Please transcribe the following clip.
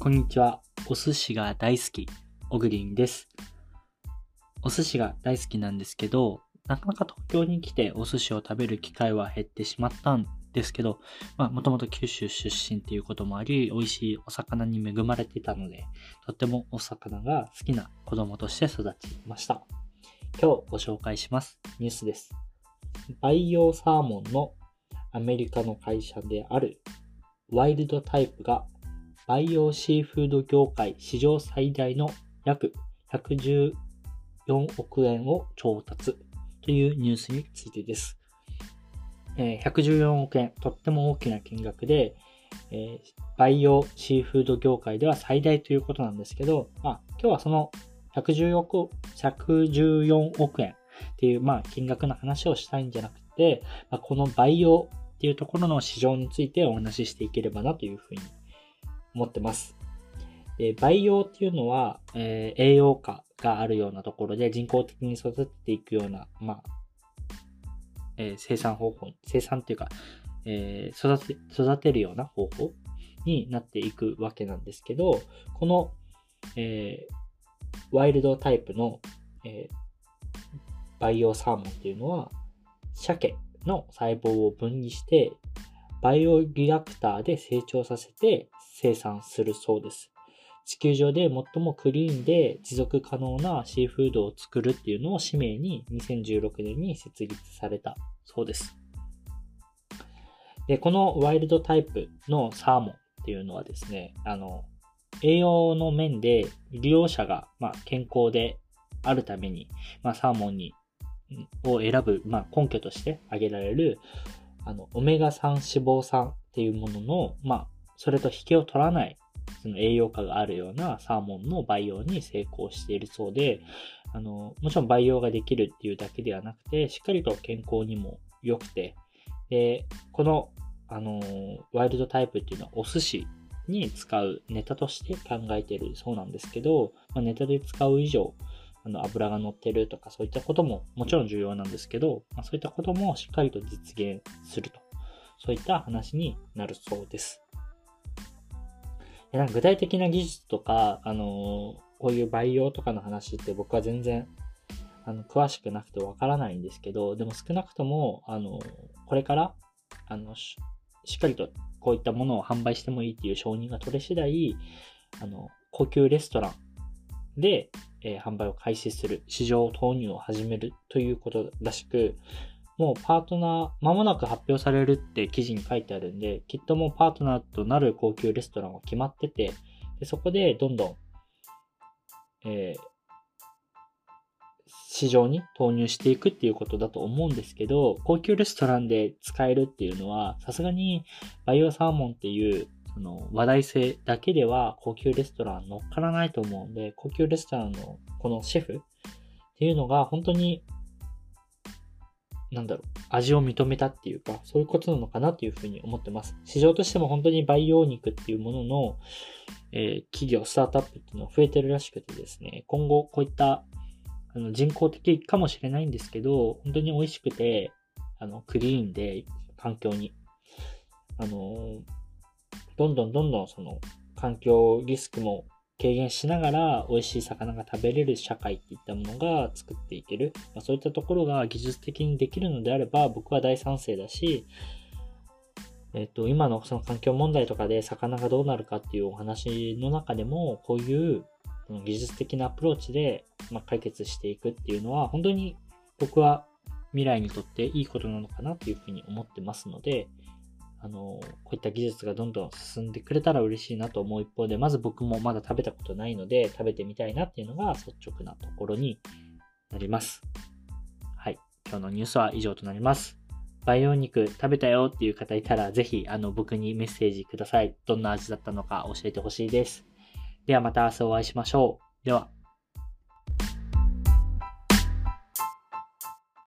こんにちは。お寿司が大好き、オグリンです。お寿司が大好きなんですけど、なかなか東京に来てお寿司を食べる機会は減ってしまったんですけど、まあ、もともと九州出身っていうこともあり、美味しいお魚に恵まれてたので、とってもお魚が好きな子供として育ちました。今日ご紹介しますニュースです。培養サーモンのアメリカの会社であるワイルドタイプが培養シーフード業界史上最大の約114億円を調達というニュースについてです。114億円、とっても大きな金額で、えー培養シーフード業界では最大ということなんですけど、まあ、今日はその114億 ,114 億円っていう、まあ、金額の話をしたいんじゃなくて、まあ、この培養っていうところの市場についてお話ししていければなというふうに思ってます。で培養っていうのは、えー栄養価があるようなところで人工的に育てていくような、まあ、えー生産方法、生産っていうか、えー育て、育てるような方法になっていくわけなんですけど、この、えワイルドタイプの、えー培養サーモンっていうのは、鮭の細胞を分離して、バイオリアクターで成長させて生産するそうです。地球上で最もクリーンで持続可能なシーフードを作るっていうのを使命に2016年に設立されたそうです。で、このワイルドタイプのサーモンっていうのはですね、あの、栄養の面で利用者が、ま、健康であるために、まあ、サーモンにを選ぶ、まあ、根拠として挙げられるあのオメガ3脂肪酸っていうものの、まあ、それと引けを取らないその栄養価があるようなサーモンの培養に成功しているそうであのもちろん培養ができるっていうだけではなくてしっかりと健康にも良くてでこのあのワイルドタイプっていうのはお寿司に使うネタとして考えているそうなんですけど、まあ、ネタで使う以上あの油が乗ってるとかそういったことももちろん重要なんですけど、まあ、そういったこともしっかりと実現するとそういった話になるそうです。なんか具体的な技術とか、あのーこういう培養とかの話って僕は全然あの詳しくなくてわからないんですけど、でも少なくとも、あのーこれからあのししっかりとこういったものを販売してもいいっていう承認が取れ次第、あの高級レストランで、えー販売を開始する、市場投入を始めるということらしく、もうパートナー、間もなく発表されるって記事に書いてあるんで、きっともうパートナーとなる高級レストランは決まってて、でそこでどんどん、えー市場に投入していくっていうことだと思うんですけど、高級レストランで使えるっていうのは、さすがにバイオサーモンっていうその話題性だけでは高級レストラン乗っからないと思うんで、高級レストランのこのシェフっていうのが本当に、なんだろう、味を認めたっていうか、そういうことなのかなというふうに思ってます。市場としても本当に培養肉っていうものの、えー企業、スタートアップっていうのは増えてるらしくてですね、今後こういったあの人工的かもしれないんですけど、本当に美味しくて、あの、クリーンで、環境に、あの、どんどんどんどんその、環境リスクも軽減しながら、美味しい魚が食べれる社会っていったものが作っていける。まあ、そういったところが技術的にできるのであれば、僕は大賛成だし、えっと、今のその環境問題とかで魚がどうなるかっていうお話の中でも、こういう技術的なアプローチで、ま、解決していくっていうのは、本当に僕は未来にとっていいことなのかなというふうに思ってますので、あの、こういった技術がどんどん進んでくれたら嬉しいなと思う一方で、まず僕もまだ食べたことないので、食べてみたいなっていうのが率直なところになります。はい。今日のニュースは以上となります。培養肉食べたよっていう方いたら、ぜひ、あの、僕にメッセージください。どんな味だったのか教えてほしいです。ではまた明日お会いしましょう。では。